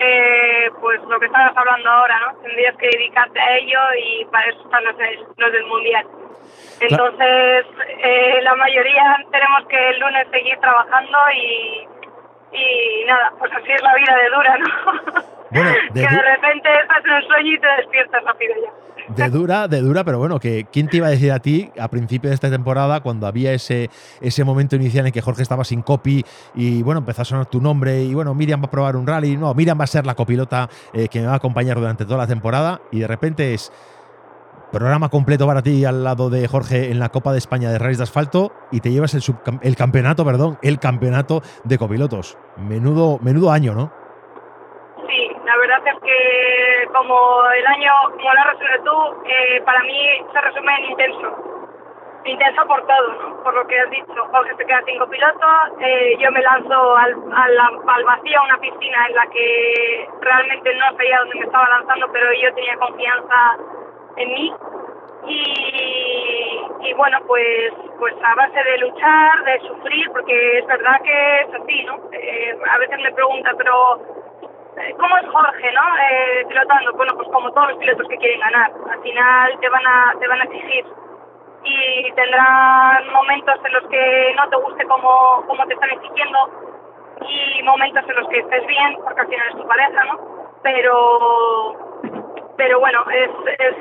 eh, pues lo que estabas hablando ahora, ¿no? Tendrías que dedicarte a ello y para eso están los, los del Mundial. Entonces, eh, la mayoría tenemos que el lunes seguir trabajando y, y nada, pues así es la vida de dura, ¿no? Bueno, que de repente estás en un sueño y te despiertas rápido ya. De dura, de dura, pero bueno, que ¿quién te iba a decir a ti a principio de esta temporada, cuando había ese, ese momento inicial en que Jorge estaba sin copy y bueno, empezó a sonar tu nombre y bueno, Miriam va a probar un rally, no, Miriam va a ser la copilota eh, que me va a acompañar durante toda la temporada y de repente es Programa completo para ti al lado de Jorge en la Copa de España de Rallys de Asfalto y te llevas el, el campeonato, perdón, el campeonato de copilotos. Menudo, menudo año, ¿no? Verdad que como el año, como lo has tú, eh, para mí se resume en intenso. Intenso por todo, ¿no? por lo que has dicho. Jorge se queda sin copiloto, eh, yo me lanzo al, al vacío a una piscina en la que realmente no sabía dónde me estaba lanzando, pero yo tenía confianza en mí y, y, bueno pues pues a base de luchar de sufrir porque es verdad que es así no eh, a veces me pregunta pero cómo es Jorge no eh, pilotando bueno pues como todos los pilotos que quieren ganar. Al final te van a te van a exigir. Y tendrán momentos en los que no te guste como, como te están exigiendo y momentos en los que estés bien porque al final es tu pareja no pero pero bueno, es,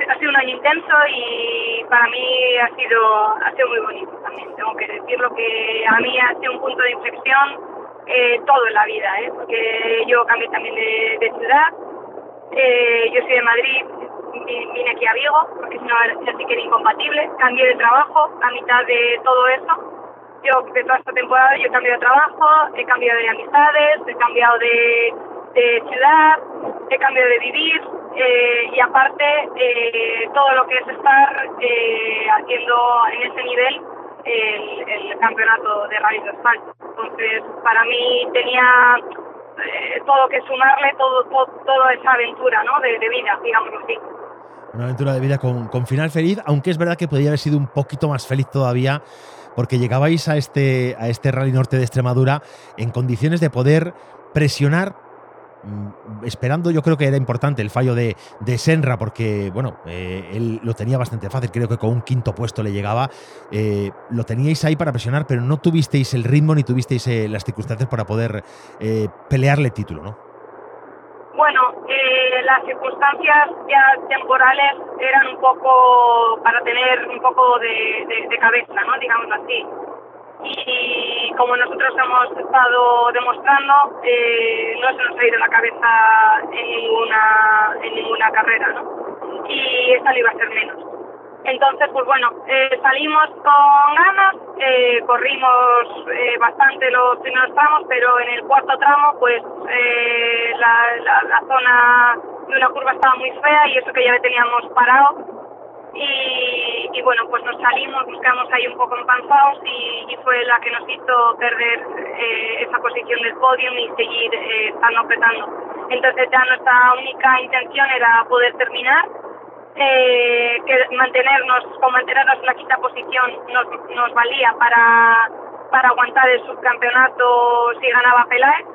ha sido un año intenso y para mí ha sido, ha sido muy bonito también. Tengo que decirlo que a mí ha sido un punto de inflexión eh, todo en la vida, ¿eh? porque yo cambié también de, ciudad. Eh, yo soy de Madrid, vine aquí a Vigo, porque si no ya sí que era incompatible. Cambié de trabajo a mitad de todo eso. Yo, de toda esta temporada, yo he cambiado de trabajo, he cambiado de amistades, he cambiado de, de ciudad, he cambiado de vivir, eh, y aparte eh, todo lo que es estar eh, haciendo en ese nivel el, campeonato de rally de asfalto. Entonces, para mí tenía todo que sumarle, todo, toda esa aventura ¿no? de, vida, digamos así. Una aventura de vida con, con final feliz, aunque es verdad que podría haber sido un poquito más feliz todavía porque llegabais a este, a este Rally Norte de Extremadura en condiciones de poder presionar esperando, yo creo que era importante el fallo de, de Senra, porque, bueno, eh, él lo tenía bastante fácil, creo que con un quinto puesto le llegaba. Eh, lo teníais ahí para presionar, pero no tuvisteis el ritmo ni tuvisteis eh, las circunstancias para poder pelearle el título, ¿no? Bueno, las circunstancias ya temporales eran un poco para tener un poco de, de cabeza, ¿no? Digamos así y como nosotros hemos estado demostrando, eh, no se nos ha ido la cabeza en ninguna, en ninguna carrera, ¿no? Y esta no iba a ser menos. Entonces, pues bueno, eh, salimos con ganas, eh, corrimos bastante los primeros tramos, pero en el cuarto tramo, pues la, la, la zona de una curva estaba muy fea y eso que ya le teníamos parado y, bueno, pues nos salimos, quedamos ahí un poco empanzados y, fue la que nos hizo perder eh, esa posición del podio y seguir eh, estando apretando. Entonces ya nuestra única intención era poder terminar, eh, que mantenernos, con mantenernos en la quinta posición nos, nos valía para, para aguantar el subcampeonato si ganaba Peláez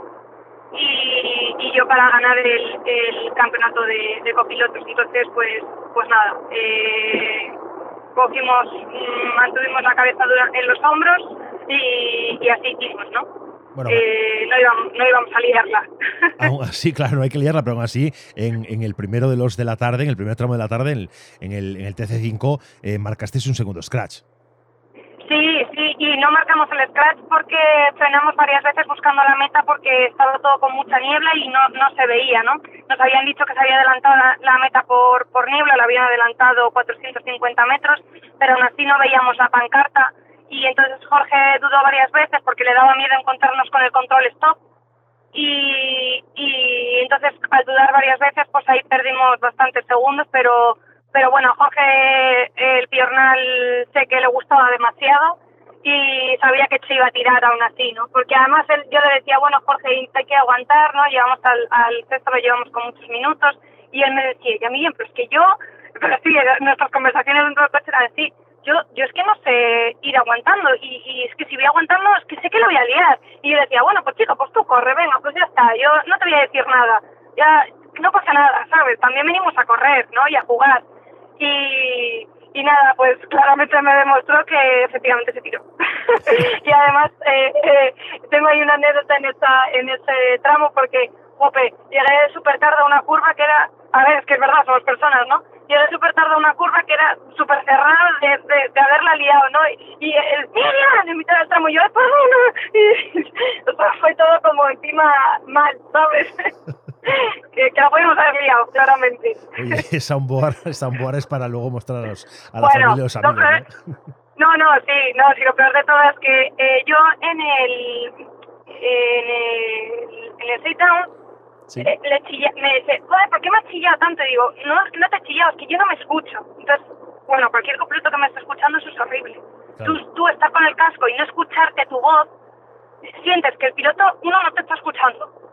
y, y yo para ganar el, el campeonato de, de, copilotos. Entonces, pues, pues nada, eh, cogimos, mm, mantuvimos la cabeza en los hombros y, y así hicimos, ¿no? Bueno, eh, no, íbamos, no, íbamos, a liarla. Aún así, claro, no hay que liarla, pero aún así, en, en, el primero de los de la tarde, en el primer tramo de la tarde, en el, en el, en el TC5, eh, marcasteis un segundo scratch. Y no marcamos el scratch porque frenamos varias veces buscando la meta porque estaba todo con mucha niebla y no, no se veía, ¿no? Nos habían dicho que se había adelantado la, meta por, por niebla, la habían adelantado 450 metros, pero aún así no veíamos la pancarta. Y entonces Jorge dudó varias veces porque le daba miedo encontrarnos con el control stop. Y, y entonces al dudar varias veces pues ahí perdimos bastantes segundos, pero pero bueno, Jorge, el piornal sé que le gustaba demasiado y sabía que se iba a tirar aún así, ¿no? Porque además él, yo le decía, bueno, Jorge, hay que aguantar, ¿no? Llevamos al, al sexto, lo llevamos con muchos minutos, y él me decía, y a mí, pero es que yo, pero sí, nuestras conversaciones dentro del coche eran así, yo, yo es que no sé ir aguantando, y, y es que si voy aguantando, es que sé que lo voy a liar. Y yo decía, bueno, pues chico, pues tú corre, venga, pues ya está, yo no te voy a decir nada, ya, no pasa nada, ¿sabes? También venimos a correr, ¿no? Y a jugar. Y, y nada, pues claramente me demostró que efectivamente se tiró. y además eh, eh, tengo ahí una anécdota en esta en ese tramo porque, jope, llegué súper tarde a una curva que era, a ver, es que es verdad, somos personas, ¿no? Llegué súper tarde a una curva que era súper cerrada de, de, de, haberla liado, ¿no? Y, el Miriam en mitad del tramo, yo, no! Y fue todo como encima mal, ¿sabes? que, que, la podemos haber liado, claramente. Oye, soundboard, soundboard es para luego mostrar a, la familia y los amigos, ¿no? No, no, sí, no, sí, lo peor de todo es que eh, yo en el en el, en el sit down sí. eh, le chilla, me dice, joder, ¿por qué me has chillado tanto? Y digo, no, es que no te he chillado, es que yo no me escucho. Entonces, bueno, cualquier completo que me esté escuchando eso es horrible. Claro. Tú, tú estar con el casco y no escucharte tu voz, sientes que el piloto, uno no te está escuchando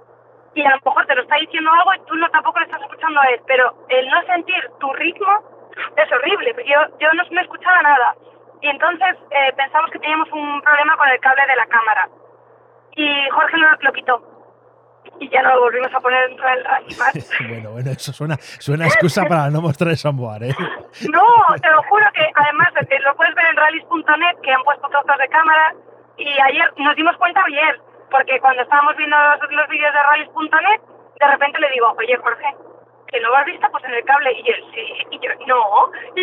y a lo mejor te lo está diciendo algo y tú no tampoco le estás escuchando a él, pero el no sentir tu ritmo es horrible, porque yo, yo no me escuchaba nada. Y entonces eh, pensamos que teníamos un problema con el cable de la cámara. Y Jorge lo, lo quitó. Y ya no lo volvimos a poner dentro del más. bueno, bueno, eso suena, suena excusa para no mostrar el soundboard, ¿eh? No, te lo juro que además lo puedes ver en rallies.net, que han puesto trozos de cámara, y ayer nos dimos cuenta ayer, porque cuando estábamos viendo los, los vídeos de rallies.net, de repente le digo, oye Jorge, que no lo has visto pues en el cable y él sí y yo no y,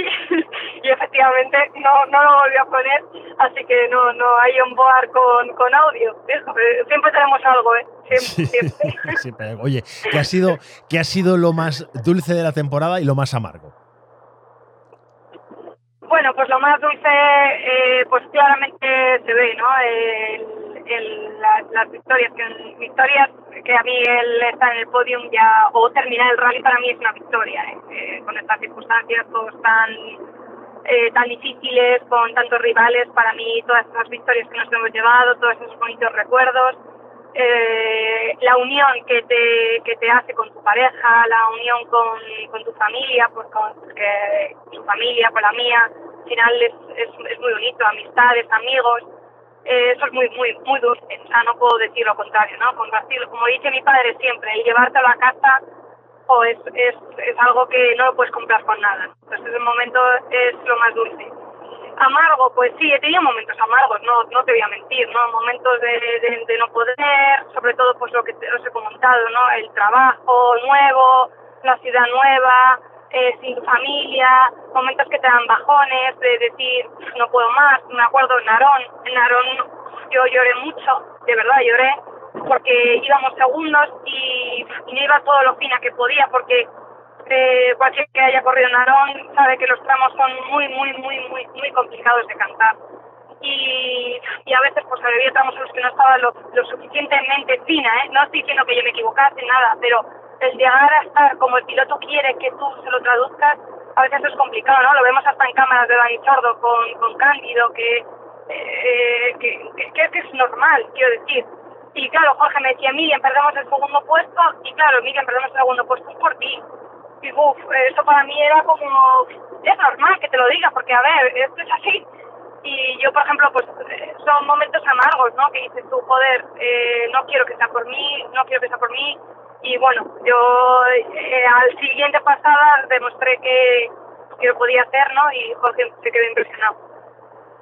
y efectivamente no no lo volví a poner. Así que no no hay un board con, con audio. Siempre tenemos algo eh siempre, siempre. sí, pero, oye ¿qué ha sido qué ha sido lo más dulce de la temporada y lo más amargo. Bueno pues lo más dulce eh, pues claramente se ve no el, el, la, las victorias que victorias que a mí él está en el podium ya o terminar el rally para mí es una victoria ¿eh? Eh, con estas circunstancias tan eh, tan difíciles con tantos rivales para mí todas esas victorias que nos hemos llevado todos esos bonitos recuerdos eh, la unión que te que te hace con tu pareja la unión con, con tu familia pues su familia con la mía al final es, es, es muy bonito amistades amigos eh, eso es muy, muy, muy dulce, o no puedo decir lo contrario, ¿no? Compartirlo, como dice mi padre siempre, el llevártelo a casa o es, es, es algo que no lo puedes comprar con nada. Entonces ese momento es lo más dulce. Amargo, pues sí, he tenido momentos amargos, no, no te voy a mentir, ¿no? Momentos de, de, de no poder, sobre todo pues lo que te, os he comentado, ¿no? El trabajo nuevo, la ciudad nueva, eh, sin tu familia, momentos que te dan bajones, de decir, no puedo más. Me acuerdo en Narón, en Narón yo lloré mucho, de verdad lloré, porque íbamos segundos y, y iba todo lo fina que podía, porque eh, que haya corrido Narón sabe que los tramos son muy, muy, muy, muy, muy complicados de cantar. Y, y a veces pues había tramos en los que no estaba lo, lo suficientemente fina, ¿eh? No estoy diciendo que yo me equivocase, nada, pero el llegar a estar como el piloto quiere que tú se lo traduzcas, a veces es complicado, ¿no? Lo vemos hasta en cámaras de Dani Sordo con, con Cándido, que, eh, que, que, es normal, quiero decir. Y claro, Jorge me decía, Miriam, perdemos el segundo puesto, y claro, Miriam, perdemos el segundo puesto, es por ti. Y uff, eso para mí era como, es normal que te lo diga, porque a ver, esto es así. Y yo, por ejemplo, pues son momentos amargos, ¿no? Que dices tú, joder, eh, no quiero que sea por mí, no quiero que sea por mí, y bueno, yo eh, al siguiente pasada demostré que, que lo podía hacer, ¿no? Y Jorge se quedó impresionado.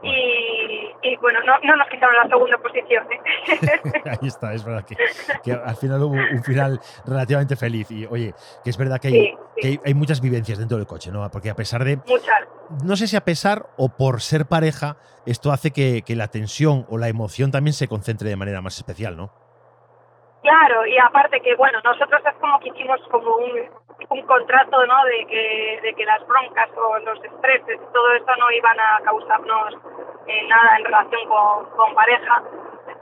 Y, y, bueno, no, no, nos quitaron la segunda posición. ¿eh? Ahí está, es verdad que, que, al final hubo un final relativamente feliz. Y oye, que es verdad que hay, sí, sí. que hay, hay, muchas vivencias dentro del coche, ¿no? Porque a pesar de. Muchas. No sé si a pesar o por ser pareja, esto hace que, que la tensión o la emoción también se concentre de manera más especial, ¿no? Claro, y aparte que, bueno, nosotros es como que hicimos como un, contrato, ¿no? De que, de que las broncas o los estreses todo eso no iban a causarnos eh, nada en relación con, pareja.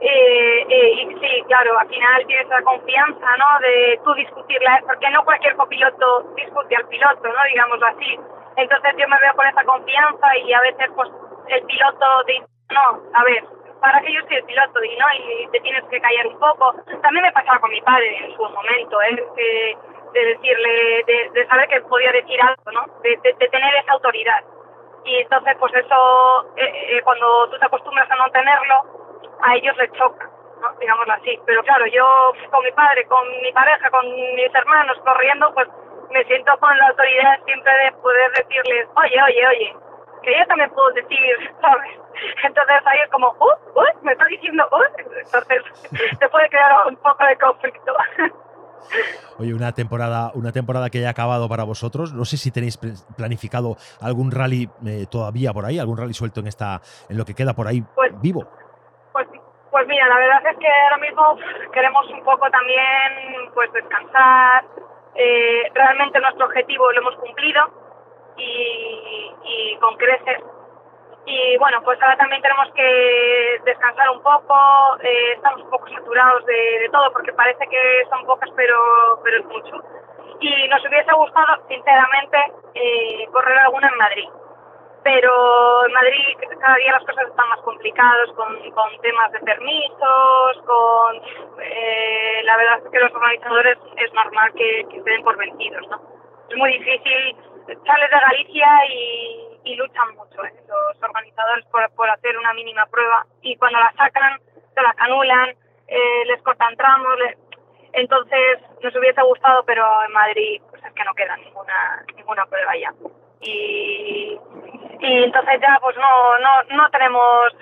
Eh, eh, y sí, claro, al final tienes la confianza, ¿no? De tú discutirla, porque no cualquier copiloto discute al piloto, ¿no? Digámoslo así. Entonces yo me veo con esa confianza y a veces, pues, el piloto dice, no, a ver, para que yo soy el piloto y no, y te tienes que callar un poco. También me pasaba con mi padre en su momento, ¿eh? de decirle, de, saber que podía decir algo, ¿no? De, tener esa autoridad. Y entonces, pues eso, eh, eh, cuando tú te acostumbras a no tenerlo, a ellos les choca, ¿no? digámoslo así. Pero claro, yo con mi padre, con mi pareja, con mis hermanos corriendo, pues me siento con la autoridad siempre de poder decirles, oye, oye, oye, que yo también puedo decir, ¿sabes? Entonces ahí es como, uh, uh, me está diciendo, uh, entonces te puede crear un poco de conflicto. Oye, una temporada, una temporada que haya acabado para vosotros. No sé si tenéis planificado algún rally eh, todavía por ahí, algún rally suelto en esta, en lo que queda por ahí pues, vivo. Pues, pues mira, la verdad es que ahora mismo queremos un poco también, pues descansar. Eh, realmente nuestro objetivo lo hemos cumplido y, y con creces y bueno, pues ahora también tenemos que descansar un poco, eh, estamos un poco saturados de, todo porque parece que son pocas pero, pero es mucho. Y nos hubiese gustado, sinceramente, eh, correr alguna en Madrid. Pero en Madrid cada día las cosas están más complicadas con, con temas de permisos, con... Eh, la verdad es que los organizadores es normal que, que se den por vencidos, ¿no? Es muy difícil, sales de Galicia y y luchan mucho ¿eh? los organizadores por, por, hacer una mínima prueba y cuando la sacan se la anulan, eh, les cortan tramos, entonces nos hubiese gustado pero en Madrid pues es que no queda ninguna ninguna prueba ya. Y, y entonces ya pues no no no tenemos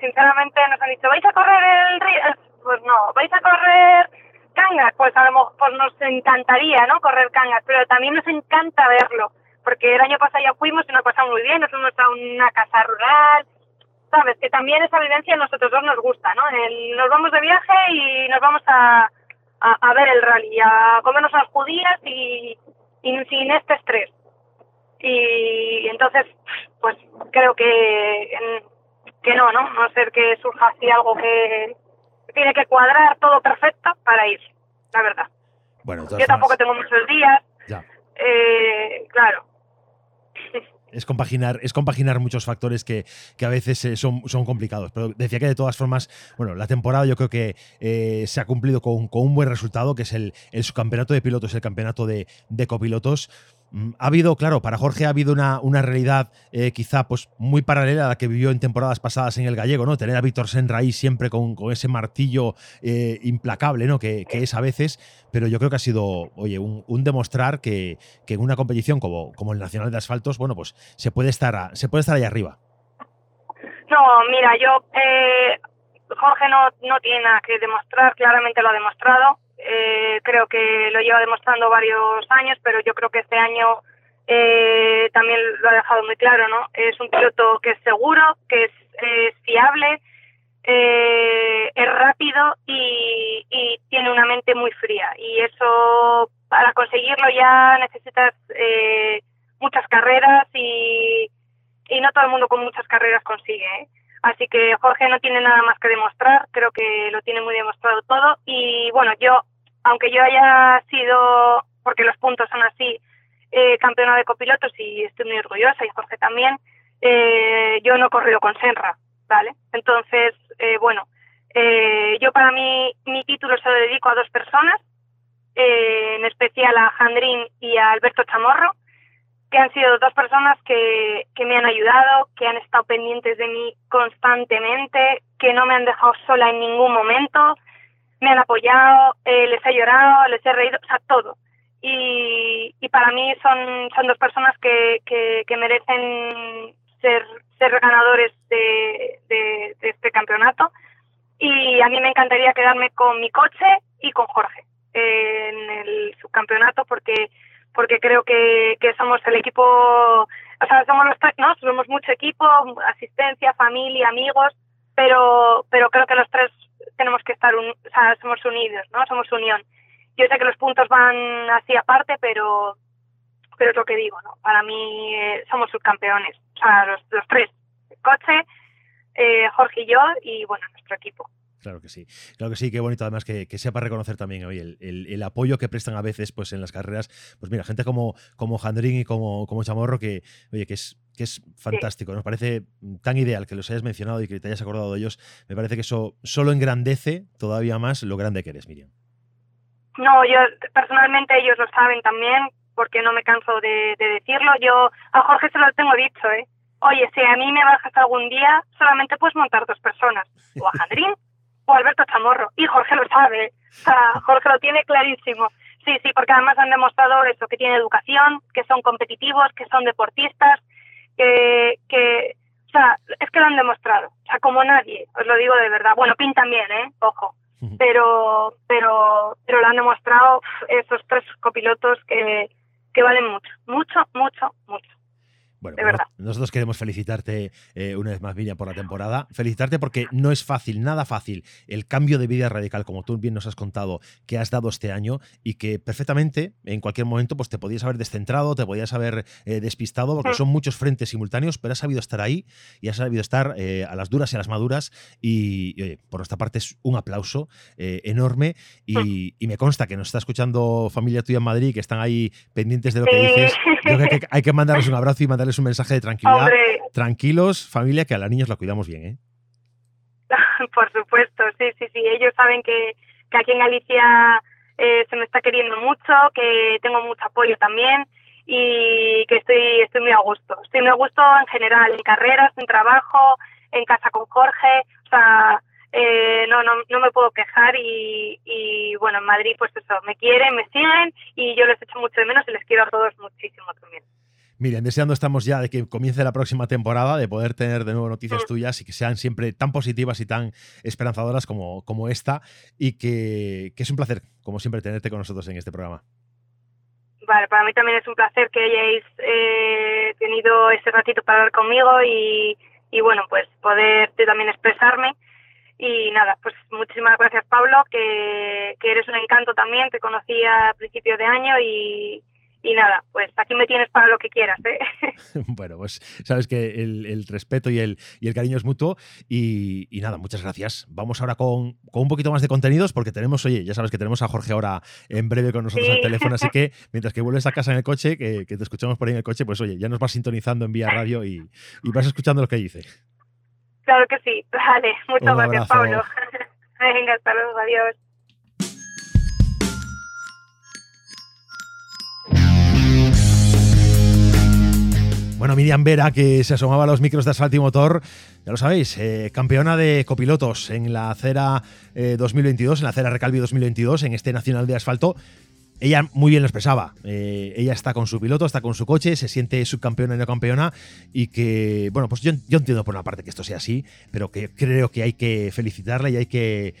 sinceramente nos han dicho vais a correr el río pues no vais a correr cangas pues a lo mejor pues nos encantaría no correr cangas pero también nos encanta verlo porque el año pasado ya fuimos y nos pasamos muy bien, nos fuimos a una casa rural, sabes, que también esa vivencia a nosotros dos nos gusta, ¿no? nos vamos de viaje y nos vamos a, a, ver el rally, a comernos las judías y, sin este estrés. Y entonces, pues creo que, que no, ¿no? No ser que surja así algo que tiene que cuadrar todo perfecto para ir, la verdad. Bueno, Yo tampoco tengo muchos días. Eh, claro, es compaginar, es compaginar muchos factores que, a veces eh, son, son, complicados. Pero decía que de todas formas, bueno, la temporada yo creo que eh, se ha cumplido con, un buen resultado, que es el, el subcampeonato de pilotos, el campeonato de copilotos. Mm, ha habido, claro, para Jorge ha habido una, una realidad eh, quizá pues muy paralela a la que vivió en temporadas pasadas en el gallego, ¿no? Tener a Víctor Senra ahí siempre con, ese martillo eh, implacable, ¿no? Que, es a veces, pero yo creo que ha sido, oye, un, demostrar que, en una competición como, como el Nacional de Asfaltos, bueno, pues se puede estar, se puede estar ahí arriba. No, mira, yo, eh, Jorge no, no tiene nada que demostrar, claramente lo ha demostrado eh, creo que lo lleva demostrando varios años, pero yo creo que este año eh, también lo ha dejado muy claro, ¿no? Es un piloto que es seguro, que es, fiable, eh, es rápido y, y, tiene una mente muy fría. Y eso, para conseguirlo ya necesitas eh, muchas carreras y, y no todo el mundo con muchas carreras consigue, ¿eh? Así que Jorge no tiene nada más que demostrar, creo que lo tiene muy demostrado todo. Y bueno, yo aunque yo haya sido, porque los puntos son así, eh, campeona de copilotos y estoy muy orgullosa y Jorge también, eh, yo no he corrido con Senra, ¿vale? Entonces, eh, bueno, eh, yo para mí mi título se lo dedico a dos personas, eh, en especial a Jandrín y a Alberto Chamorro, que han sido dos personas que, que me han ayudado, que han estado pendientes de mí constantemente, que no me han dejado sola en ningún momento, me han apoyado, eh, les he llorado, les he reído, o sea, todo. Y, y para mí son, son dos personas que, que, merecen ser, ser ganadores de, de, este campeonato. Y a mí me encantaría quedarme con mi coche y con Jorge en el subcampeonato porque porque creo que, que somos el equipo, o sea, somos los tres, ¿no? Somos mucho equipo, asistencia, familia, amigos, pero, pero creo que los tres tenemos que estar, un, o sea, somos unidos, ¿no? Somos unión. Yo sé que los puntos van así aparte, pero, pero es lo que digo, ¿no? Para mí eh, somos subcampeones, o sea, los, los tres, el coche, eh, Jorge y yo, y bueno, nuestro equipo. Claro que sí, claro que sí, qué bonito además que, sepa reconocer también hoy el, apoyo que prestan a veces pues en las carreras, pues mira, gente como, como Jandrín y como, como Chamorro que, oye, que es, que es fantástico, nos parece tan ideal que los hayas mencionado y que te hayas acordado de ellos, me parece que eso solo engrandece todavía más lo grande que eres, Miriam. No, yo personalmente ellos lo saben también, porque no me canso de, de decirlo, yo a Jorge se lo tengo dicho, ¿eh? Oye, si a mí me bajas algún día, solamente puedes montar dos personas, o a Jandrín Alberto Chamorro. Y Jorge lo sabe. O sea, Jorge lo tiene clarísimo. Sí, sí, porque además han demostrado eso, que tienen educación, que son competitivos, que son deportistas, que, que, o sea, es que lo han demostrado. O sea, como nadie, os lo digo de verdad. Bueno, Pin también, ¿eh? Ojo. Pero, pero, pero lo han demostrado esos tres copilotos que, que valen mucho, mucho, mucho, mucho. Bueno, pues nosotros queremos felicitarte eh, una vez más, Miriam, por la temporada. Felicitarte porque no es fácil, nada fácil, el cambio de vida radical, como tú bien nos has contado, que has dado este año y que perfectamente, en cualquier momento, pues te podías haber descentrado, te podías haber eh, despistado, porque son muchos frentes simultáneos, pero has sabido estar ahí y has sabido estar eh, a las duras y a las maduras. Y, oye, por nuestra parte es un aplauso enorme y, me consta que nos está escuchando familia tuya en Madrid, que están ahí pendientes de lo que dices. Yo creo que hay que mandarles un abrazo y mandarles es un mensaje de tranquilidad. Tranquilos, familia, que a las niños la cuidamos bien, ¿eh? Por supuesto, sí, sí, sí. Ellos saben que, que aquí en Galicia eh, se me está queriendo mucho, que tengo mucho apoyo también y que estoy, estoy muy a gusto. Estoy muy a gusto en general, en carreras, en trabajo, en casa con Jorge. O sea, eh, no, no, no me puedo quejar y, y bueno, en Madrid pues eso, me quieren, me siguen y yo les echo mucho de menos y les quiero a todos muchísimo también. Miren, deseando estamos ya de que comience la próxima temporada, de poder tener de nuevo noticias tuyas y que sean siempre tan positivas y tan esperanzadoras como, como esta y que, es un placer, como siempre, tenerte con nosotros en este programa. Vale, para mí también es un placer que hayáis eh, tenido ese ratito para hablar conmigo y, y bueno, pues poderte también expresarme. Y nada, pues muchísimas gracias Pablo, que, que eres un encanto también, te conocí a principios de año y, y nada, pues aquí me tienes para lo que quieras. ¿eh? bueno, pues sabes que el, respeto y el, y el, cariño es mutuo. Y, nada, muchas gracias. Vamos ahora con, un poquito más de contenidos porque tenemos, oye, ya sabes que tenemos a Jorge ahora en breve con nosotros al teléfono, así que mientras que vuelves a casa en el coche, que, te escuchamos por ahí en el coche, pues oye, ya nos vas sintonizando en vía radio y, vas escuchando lo que dice. Claro que sí, vale, muchas gracias Pablo. Venga, hasta luego, adiós. Bueno, Miriam Vera, que se asomaba a los micros de asfalto y motor, ya lo sabéis, eh, campeona de copilotos en la acera 2022, eh, en la acera Recalvi 2022, en este Nacional de Asfalto. Ella muy bien lo expresaba. Eh, ella está con su piloto, está con su coche, se siente subcampeona y no campeona. Y que, bueno, pues yo, entiendo por una parte que esto sea así, pero que creo que hay que felicitarla y hay que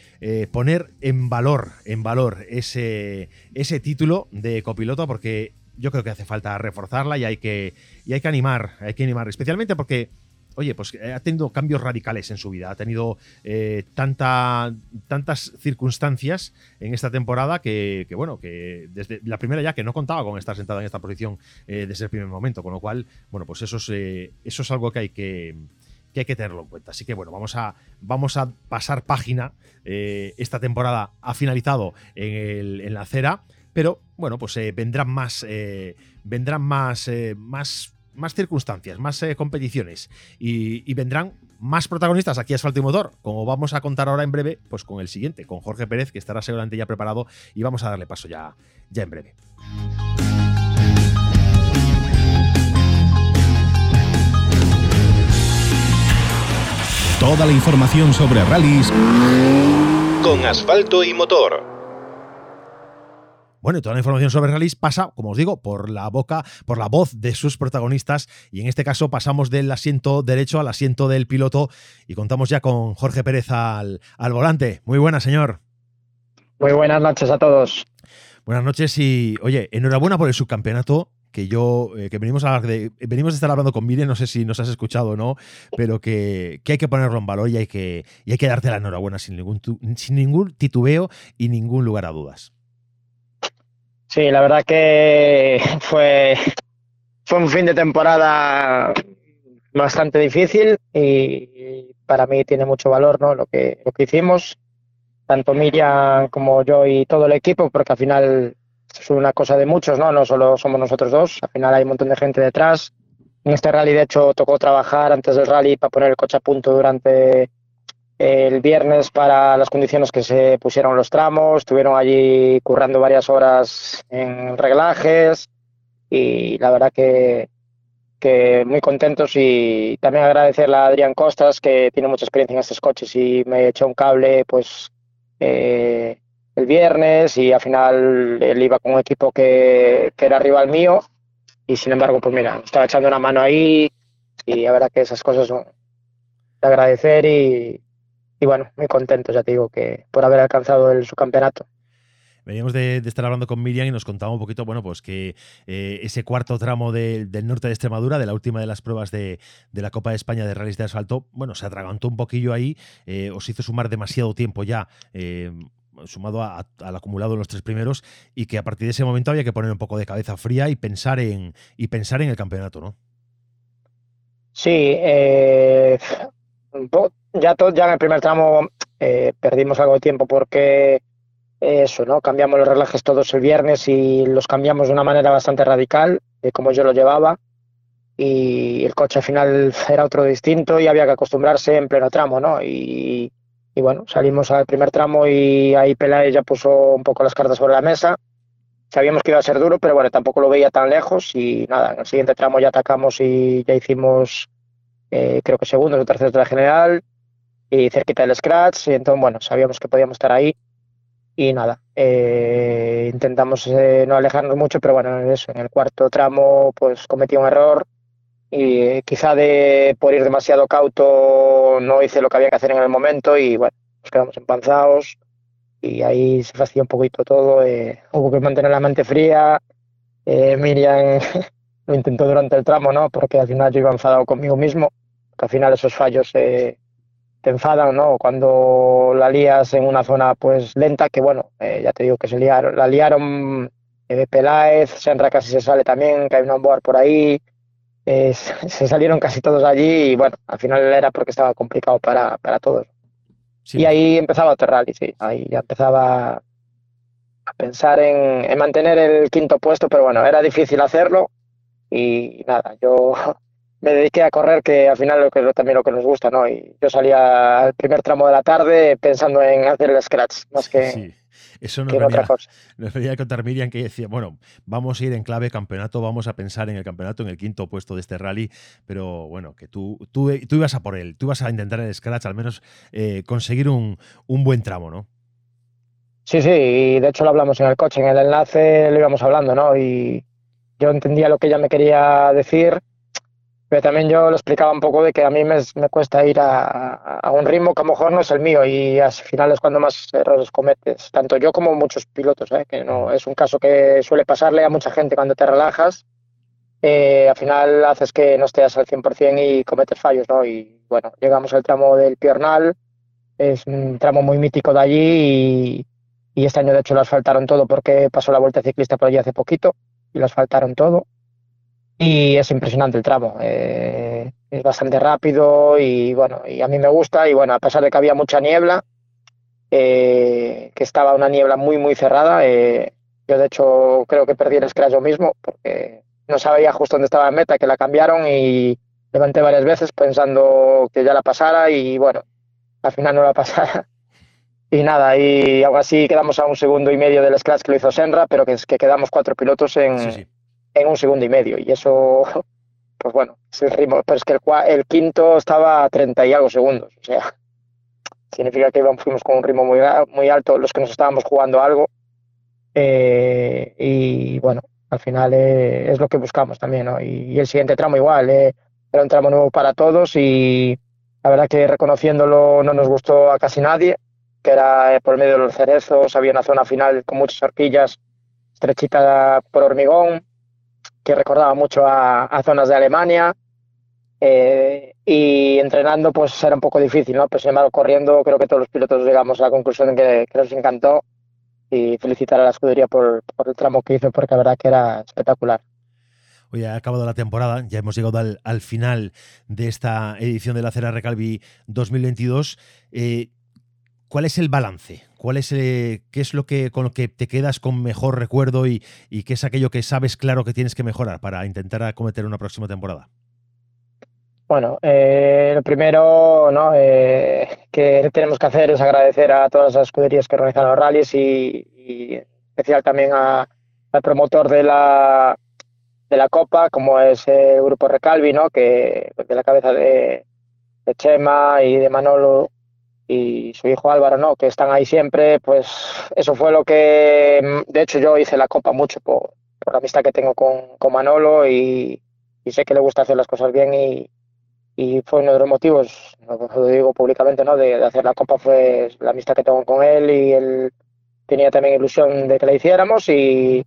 poner en valor, en valor ese, ese título de copiloto, porque yo creo que hace falta reforzarla y hay que, y hay que animar, hay que animar, especialmente porque oye, pues eh, ha tenido cambios radicales en su vida, ha tenido eh, tanta, tantas circunstancias en esta temporada que, bueno, que desde la primera ya que no contaba con estar sentada en esta posición eh, desde el primer momento, con lo cual, bueno, pues eso es, eso es algo que hay que, que hay que tenerlo en cuenta. Así que bueno, vamos a, vamos a pasar página. esta temporada ha finalizado en, en la acera. Pero bueno, pues eh, vendrán más, eh, vendrán más, eh, más, más circunstancias, más competiciones y, vendrán más protagonistas aquí a Asfalto y Motor, como vamos a contar ahora en breve, pues con el siguiente, con Jorge Pérez, que estará seguramente ya preparado y vamos a darle paso ya, ya en breve. Toda la información sobre rallies con asfalto y motor. Bueno, y toda la información sobre rallies pasa, como os digo, por la boca, por la voz de sus protagonistas. Y en este caso pasamos del asiento derecho al asiento del piloto y contamos ya con Jorge Pérez al, volante. Muy buenas, señor. Muy buenas noches a todos. Buenas noches y, oye, enhorabuena por el subcampeonato que yo, eh, que venimos a de, venimos a estar hablando con Mire, no sé si nos has escuchado o no, pero que, hay que ponerlo en valor y hay que, y hay que darte la enhorabuena sin ningún, sin ningún titubeo y ningún lugar a dudas. Sí, la verdad que fue, fue un fin de temporada bastante difícil y para mí tiene mucho valor ¿no? lo, que, lo que hicimos. tanto Miriam como yo y todo el equipo, porque al final es una cosa de muchos, ¿no? No solo somos nosotros dos, al final hay un montón de gente detrás. En este rally, de hecho, tocó trabajar antes del rally para poner el coche a punto durante el viernes para las condiciones que se pusieron los tramos. Estuvieron allí currando varias horas en reglajes y la verdad que, muy contentos y también agradecerle a Adrián Costas que tiene mucha experiencia en estos coches y me echó un cable pues eh, el viernes y al final él iba con un equipo que, que, era rival mío y sin embargo pues mira, estaba echando una mano ahí y la verdad que esas cosas son de agradecer y, y bueno, muy contentos ya te digo que por haber alcanzado el subcampeonato. Veníamos de, estar hablando con Miriam y nos contaba un poquito, bueno, pues que eh, ese cuarto tramo del norte de Extremadura, de la última de las pruebas de, la Copa de España de Rallys de Asfalto, bueno, se atragantó un poquillo ahí, eh, os hizo sumar demasiado tiempo ya. Eh, sumado al acumulado en los tres primeros y que a partir de ese momento había que poner un poco de cabeza fría y pensar en y pensar en el campeonato, ¿no? Sí, ya, en el primer tramo perdimos algo de tiempo porque eso, ¿no? Cambiamos los relajes todos el viernes y los cambiamos de una manera bastante radical, de como yo lo llevaba. Y el coche al final era otro distinto y había que acostumbrarse en pleno tramo, ¿no? Y, bueno, salimos al primer tramo y ahí Peláez ya puso un poco las cartas sobre la mesa. Sabíamos que iba a ser duro, pero bueno, tampoco lo veía tan lejos y nada, en el siguiente tramo ya atacamos y ya hicimos, eh, creo que segundos o terceros de la general y cerquita del scratch. Y entonces, bueno, sabíamos que podíamos estar ahí y nada, eh, intentamos eh, no alejarnos mucho, pero bueno, eso, en el cuarto tramo pues cometí un error y quizá de por ir demasiado cauto no hice lo que había que hacer en el momento y bueno, nos quedamos empanzados y ahí se fastidió un poquito todo, eh, hubo que mantener la mente fría, Miriam lo intentó durante el tramo, ¿no? Porque al final yo iba enfadado conmigo mismo, que al final esos fallos te enfadan, ¿no? Cuando la lías en una zona pues lenta, que bueno, eh, ya te digo que se liaron, la liaron eh, Peláez, Senra casi se sale también, que hay un onboard por ahí, eh, se salieron casi todos allí y bueno, al final era porque estaba complicado para, para todos. Y ahí empezaba otro rally, sí, ahí ya empezaba a pensar en, en mantener el quinto puesto, pero bueno, era difícil hacerlo y nada, yo me dediqué a correr, que al final lo que también lo que nos gusta, ¿no? Y yo salía al primer tramo de la tarde pensando en hacer el scratch, más que, sí. Eso nos, venía, nos venía a contar Miriam que decía, bueno, vamos a ir en clave campeonato, vamos a pensar en el campeonato, en el quinto puesto de este rally, pero bueno, que tú, tú, tú ibas a por él, tú ibas a intentar el scratch, al menos eh, conseguir un, un buen tramo, ¿no? Sí, sí, y de hecho lo hablamos en el coche, en el enlace lo íbamos hablando, ¿no? Y yo entendía lo que ella me quería decir pero también yo lo explicaba un poco de que a mí me, me cuesta ir a, a, un ritmo que a lo mejor no es el mío y al final es cuando más errores cometes, tanto yo como muchos pilotos, ¿eh? que no es un caso que suele pasarle a mucha gente cuando te relajas, eh, al final haces que no estés al 100% y cometes fallos, ¿no? Y bueno, llegamos al tramo del Piornal, es un tramo muy mítico de allí y, y este año de hecho lo asfaltaron todo porque pasó la vuelta ciclista por allí hace poquito y lo asfaltaron todo y es impresionante el tramo. Eh, es bastante rápido y bueno, y a mí me gusta y bueno, a pesar de que había mucha niebla, eh, que estaba una niebla muy muy cerrada, eh, yo de hecho creo que perdí el scratch yo mismo porque no sabía justo dónde estaba la meta, que la cambiaron y levanté varias veces pensando que ya la pasara y bueno, al final no la pasara. Y nada, y aún así quedamos a un segundo y medio del scratch que lo hizo Senra, pero que, que quedamos cuatro pilotos en, en un segundo y medio. Y eso, pues bueno, es el ritmo. Pero es que el, el quinto estaba a 30 y algo segundos. O sea, significa que fuimos con un ritmo muy, muy alto los que nos estábamos jugando algo. Eh, y bueno, al final eh, es lo que buscamos también. ¿no? Y, el siguiente tramo igual. Eh, era un tramo nuevo para todos y la verdad que reconociéndolo no nos gustó a casi nadie, que era por medio de los cerezos, había una zona final con muchas horquillas, estrechita por hormigón, que recordaba mucho a, zonas de Alemania. Eh, y entrenando pues era un poco difícil, ¿no? Pero sin embargo corriendo creo que todos los pilotos llegamos a la conclusión de que, nos encantó y felicitar a la escudería por, el tramo que hizo porque la verdad que era espectacular. Hoy ha acabado la temporada, ya hemos llegado al, final de esta edición de la Cera Recalvi 2022. Eh, ¿Cuál es el balance? ¿Cuál es, qué es lo que con lo que te quedas con mejor recuerdo y, y qué es aquello que sabes claro que tienes que mejorar para intentar acometer una próxima temporada? Bueno, eh, lo primero. Eh, que tenemos que hacer es agradecer a todas las escuderías que organizan los rallies y, y especial también a, al promotor de la, de la Copa, como es el Grupo Recalvi, ¿no? que de la cabeza de Chema y de Manolo y su hijo Álvaro, ¿no? que están ahí siempre, pues eso fue lo que, de hecho yo hice la Copa mucho por, por la amistad que tengo con, con Manolo y, y sé que le gusta hacer las cosas bien y, y fue uno de los motivos, lo digo públicamente, ¿no? De, de, hacer la copa fue la amistad que tengo con él y él tenía también ilusión de que la hiciéramos y,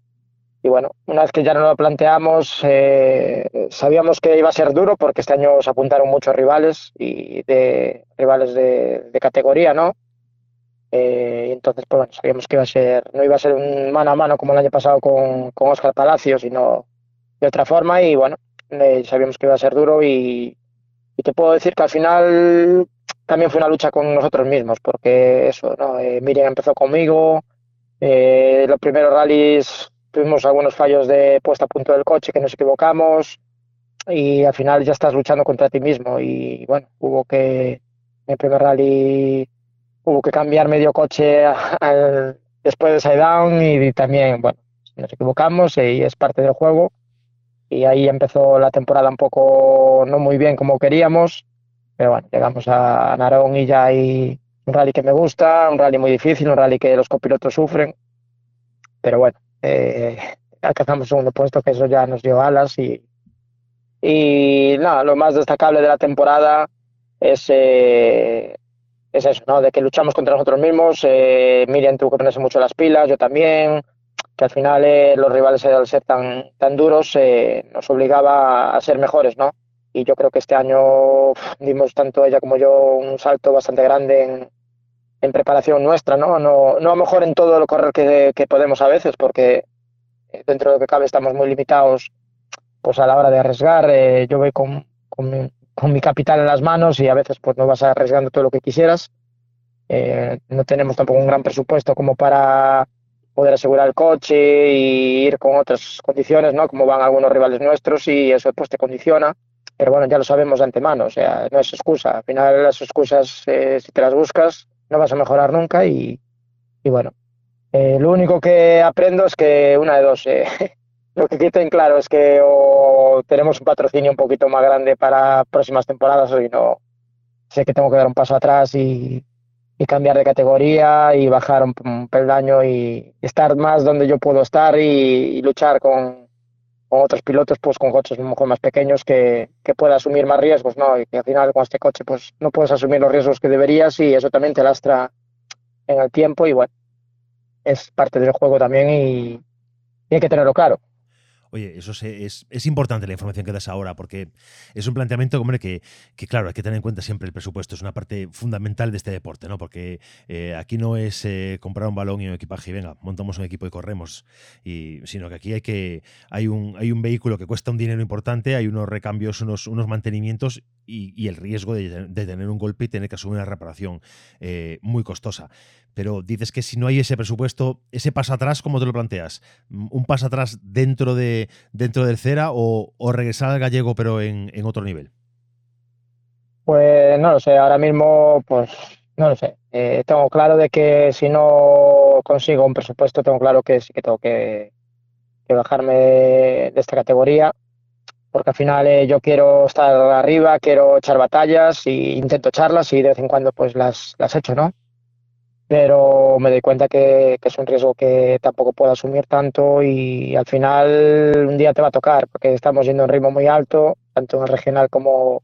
y bueno, una vez que ya nos lo planteamos, eh, sabíamos que iba a ser duro porque este año se apuntaron muchos rivales y de rivales de, de categoría, ¿no? Eh, entonces, pues bueno, sabíamos que iba a ser, no iba a ser un mano a mano como el año pasado con, con Oscar Palacio, sino de otra forma y bueno, eh, sabíamos que iba a ser duro y, y te puedo decir que al final también fue una lucha con nosotros mismos, porque eso, ¿no? Eh, Miriam empezó conmigo, eh, los primeros rallies tuvimos algunos fallos de puesta a punto del coche que nos equivocamos y al final ya estás luchando contra ti mismo. Y bueno, hubo que, en el primer rally hubo que cambiar medio coche al, después de side down y también, bueno, nos equivocamos y es parte del juego. Y ahí empezó la temporada un poco no muy bien como queríamos, pero bueno, llegamos a Narón y ya hay un rally que me gusta, un rally muy difícil, un rally que los copilotos sufren, pero bueno, eh, alcanzamos segundo puesto, que eso ya nos dio alas y, y nada, lo más destacable de la temporada es, eh, es eso, ¿no? de que luchamos contra nosotros mismos, eh, Miriam tuvo que ponerse mucho las pilas, yo también, que al final eh, los rivales al ser tan, tan duros eh, nos obligaba a ser mejores, ¿no? Y yo creo que este año dimos tanto ella como yo un salto bastante grande en, en preparación nuestra, ¿no? ¿no? No a lo mejor en todo lo correr que, que podemos a veces, porque dentro de lo que cabe estamos muy limitados pues a la hora de arriesgar. Eh, yo voy con, con, mi, con mi capital en las manos y a veces pues no vas arriesgando todo lo que quisieras. Eh, no tenemos tampoco un gran presupuesto como para poder asegurar el coche y ir con otras condiciones, ¿no? Como van algunos rivales nuestros y eso pues te condiciona. Pero bueno, ya lo sabemos de antemano, o sea, no es excusa. Al final las excusas, eh, si te las buscas, no vas a mejorar nunca y, y bueno. Eh, lo único que aprendo es que una de dos, eh, lo que quiten claro es que o tenemos un patrocinio un poquito más grande para próximas temporadas o no, sé que tengo que dar un paso atrás y, y cambiar de categoría y bajar un, peldaño y estar más donde yo puedo estar y luchar con, con, otros pilotos, pues con coches un poco más pequeños que, que pueda asumir más riesgos, ¿no? Y que al final con este coche pues no puedes asumir los riesgos que deberías y eso también te lastra en el tiempo y bueno, es parte del juego también y, y hay que tenerlo claro. Oye, eso es, es, importante la información que das ahora, porque es un planteamiento, hombre, que, que, claro, hay que tener en cuenta siempre el presupuesto, es una parte fundamental de este deporte, ¿no? Porque eh, aquí no es eh, comprar un balón y un equipaje y venga, montamos un equipo y corremos, y, sino que aquí hay que hay un, hay un vehículo que cuesta un dinero importante, hay unos recambios, unos, unos mantenimientos y, y el riesgo de, de, tener un golpe y tener que asumir una reparación eh, muy costosa. Pero dices que si no hay ese presupuesto, ese paso atrás, ¿cómo te lo planteas? ¿Un paso atrás dentro de dentro del CERA o, o regresar al gallego pero en, otro nivel? Pues no lo sé, ahora mismo pues no lo sé. Eh, tengo claro de que si no consigo un presupuesto, tengo claro que sí que tengo que, bajarme de, de, esta categoría, porque al final eh, yo quiero estar arriba, quiero echar batallas y intento echarlas y de vez en cuando pues las, las echo, ¿no? Pero me doy cuenta que, que, es un riesgo que tampoco puedo asumir tanto y al final un día te va a tocar porque estamos yendo a un ritmo muy alto, tanto en el regional como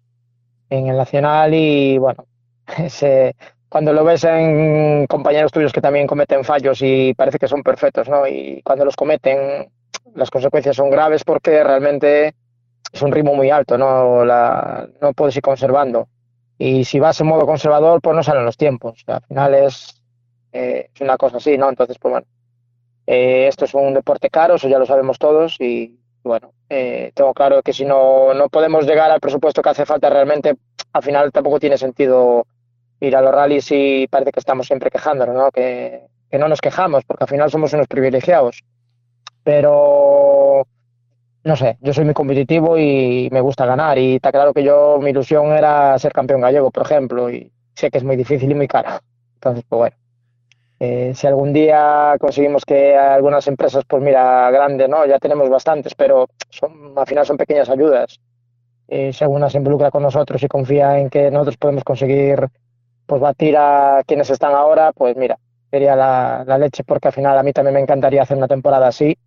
en el nacional y bueno, ese, cuando lo ves en compañeros tuyos que también cometen fallos y parece que son perfectos, ¿no? Y cuando los cometen las consecuencias son graves porque realmente es un ritmo muy alto, ¿no? La, no puedes ir conservando. Y si vas en modo conservador, pues no salen los tiempos. Al final es eh, es una cosa así, ¿no? Entonces, pues bueno, eh, esto es un deporte caro, eso ya lo sabemos todos y bueno, eh, tengo claro que si no, no podemos llegar al presupuesto que hace falta realmente, al final tampoco tiene sentido ir a los rallies y parece que estamos siempre quejándonos, ¿no? Que, que no nos quejamos, porque al final somos unos privilegiados. Pero no sé, yo soy muy competitivo y me gusta ganar. Y está claro que yo, mi ilusión era ser campeón gallego, por ejemplo, y sé que es muy difícil y muy caro. Entonces, pues bueno, eh, si algún día conseguimos que algunas empresas, pues mira, grandes, ¿no? Ya tenemos bastantes, pero son, al final son pequeñas ayudas. Eh, si alguna se involucra con nosotros y confía en que nosotros podemos conseguir pues batir a quienes están ahora, pues mira, sería la, la leche porque al final a mí también me encantaría hacer una temporada así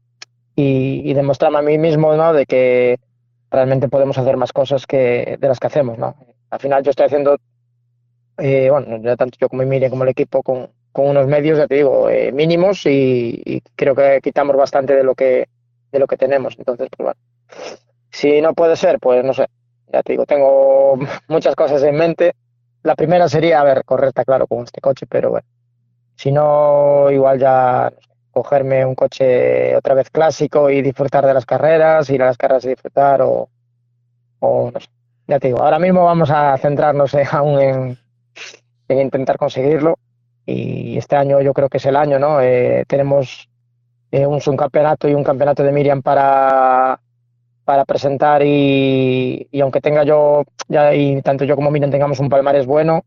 y, demostrarme a mí mismo ¿no? de que realmente podemos hacer más cosas que de las que hacemos. ¿no? Al final yo estoy haciendo, eh, bueno, ya tanto yo como Emilia como el equipo con, con unos medios, ya te digo, eh, mínimos y, creo que quitamos bastante de lo que, de lo que tenemos. Entonces, pues bueno, si no puede ser, pues no sé, ya te digo, tengo muchas cosas en mente. La primera sería, a ver, correr, está claro, con este coche, pero bueno, si no, igual ya cogerme un coche otra vez clásico y disfrutar de las carreras, ir a las carreras y disfrutar o, no sé. Ya te digo, ahora mismo vamos a centrarnos aún en, intentar conseguirlo y este año yo creo que es el año, ¿no? Eh, tenemos eh, un subcampeonato y un campeonato de Miriam para, para presentar y, y aunque tenga yo, ya y tanto yo como Miriam tengamos un palmarés bueno,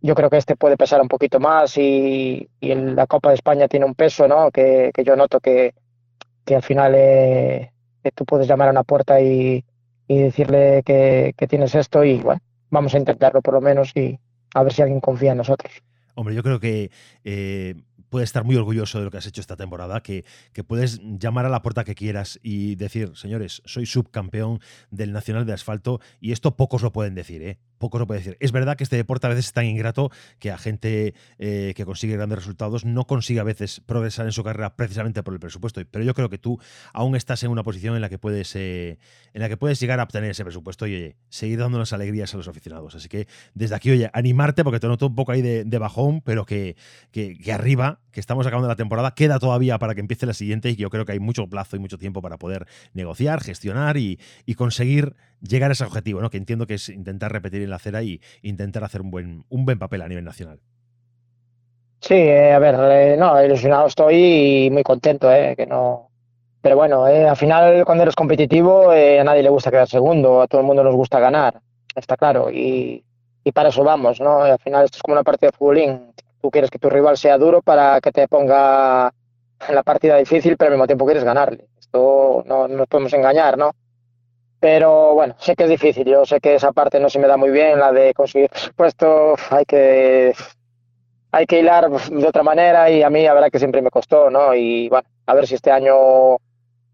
yo creo que este puede pesar un poquito más y, y la Copa de España tiene un peso, ¿no? Que, que yo noto que, que al final eh, tú puedes llamar a una puerta y, y decirle que, que, tienes esto y bueno, vamos a intentarlo por lo menos y a ver si alguien confía en nosotros. Hombre, yo creo que eh, puedes estar muy orgulloso de lo que has hecho esta temporada, que, que, puedes llamar a la puerta que quieras y decir, señores, soy subcampeón del Nacional de Asfalto y esto pocos lo pueden decir, ¿eh? Poco se puede decir. Es verdad que este deporte a veces es tan ingrato que a gente eh, que consigue grandes resultados no consigue a veces progresar en su carrera precisamente por el presupuesto. Pero yo creo que tú aún estás en una posición en la que puedes, eh, en la que puedes llegar a obtener ese presupuesto y oye, seguir dando las alegrías a los aficionados. Así que desde aquí, oye, animarte porque te noto un poco ahí de, bajón, pero que, que, arriba, que estamos acabando la temporada, queda todavía para que empiece la siguiente y yo creo que hay mucho plazo y mucho tiempo para poder negociar, gestionar y, y conseguir llegar a ese objetivo, ¿no? Que entiendo que es intentar repetir en la acera y intentar hacer un buen, un buen papel a nivel nacional. Sí, eh, a ver, eh, no, ilusionado estoy y muy contento, eh, que no. Pero bueno, eh, al final cuando eres competitivo a nadie le gusta quedar segundo, a todo el mundo nos gusta ganar, está claro, y, para eso vamos, ¿no? al final esto es como una partida de futbolín. Tú quieres que tu rival sea duro para que te ponga en la partida difícil, pero al mismo tiempo quieres ganarle. Esto no nos podemos engañar, ¿no? Pero bueno, sé que es difícil. Yo sé que esa parte no se me da muy bien, la de conseguir presupuesto. Hay que, hay que hilar de otra manera y a mí la verdad que siempre me costó, ¿no? Y bueno, a ver si este año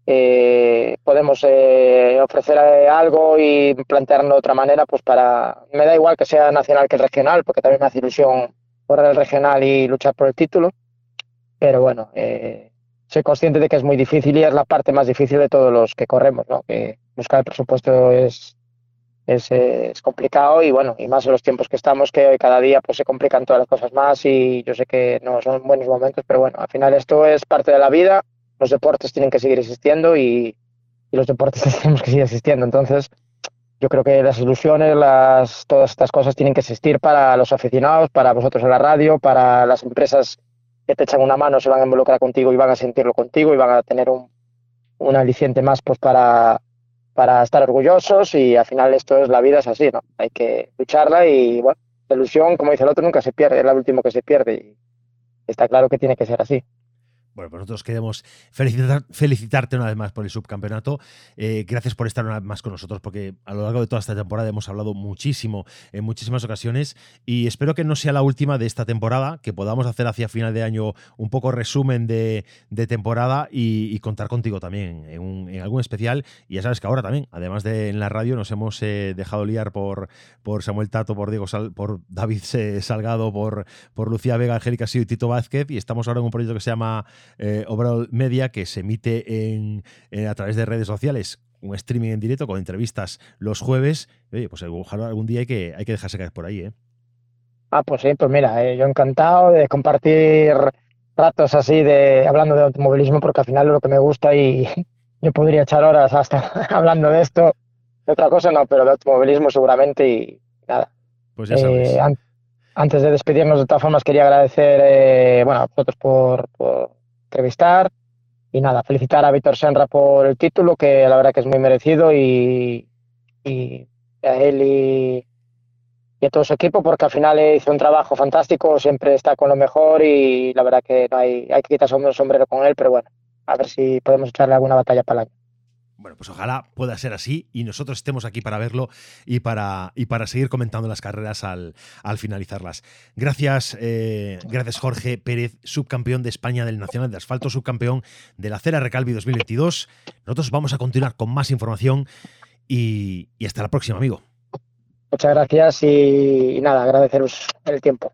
eh, podemos eh, ofrecer eh, algo y plantearlo de otra manera, pues para. Me da igual que sea nacional que regional, porque también me hace ilusión correr el regional y luchar por el título. Pero bueno, soy consciente de que es muy difícil y es la parte más difícil de todos los que corremos, ¿no? Que buscar el presupuesto es, es, es, complicado y bueno, y más en los tiempos que estamos, que cada día pues se complican todas las cosas más y yo sé que no son buenos momentos, pero bueno, al final esto es parte de la vida, los deportes tienen que seguir existiendo y, y los deportes tenemos que seguir existiendo. Entonces, yo creo que las ilusiones, las, todas estas cosas tienen que existir para los aficionados, para vosotros en la radio, para las empresas que te echan una mano, se van a involucrar contigo y van a sentirlo contigo y van a tener un, un aliciente más pues para, para estar orgullosos y al final esto es la vida, es así, ¿no? Hay que lucharla y bueno, la ilusión, como dice el otro, nunca se pierde, es la último que se pierde y está claro que tiene que ser así. Bueno, pues nosotros queremos felicitarte una vez más por el subcampeonato. Eh, gracias por estar una vez más con nosotros, porque a lo largo de toda esta temporada hemos hablado muchísimo en muchísimas ocasiones y espero que no sea la última de esta temporada, que podamos hacer hacia final de año un poco resumen de, temporada y, contar contigo también en, algún especial. Y ya sabes que ahora también, además de en la radio, nos hemos eh, dejado liar por, por Samuel Tato, por Diego por David Salgado, por, por Lucía Vega, Angélica Siu y Tito Vázquez y estamos ahora en un proyecto que se llama eh, Overall Media que se emite en, a través de redes sociales un streaming en directo con entrevistas los jueves. Oye, pues algún día hay que, hay que dejarse caer por ahí, ¿eh? Ah, pues sí, pues mira, eh, yo encantado de compartir ratos así de hablando de automovilismo porque al final es lo que me gusta y yo podría echar horas hasta hablando de esto. De otra cosa no, pero de automovilismo seguramente y nada. Pues ya sabes. Eh, Antes de despedirnos, de todas formas, quería agradecer eh, bueno, a vosotros por, por entrevistar y nada, felicitar a Víctor Senra por el título, que la verdad que es muy merecido y, y a él y, y, a todo su equipo, porque al final hizo un trabajo fantástico, siempre está con lo mejor y la verdad que no hay, hay que quitarse un sombrero con él, pero bueno, a ver si podemos echarle alguna batalla para el año. Bueno, pues ojalá pueda ser así y nosotros estemos aquí para verlo y para, y para seguir comentando las carreras al, al finalizarlas. Gracias, eh, gracias Jorge Pérez, subcampeón de España del Nacional de Asfalto, subcampeón de la Cera Recalvi 2022. Nosotros vamos a continuar con más información y, hasta la próxima, amigo. Muchas gracias y nada, agradeceros el tiempo.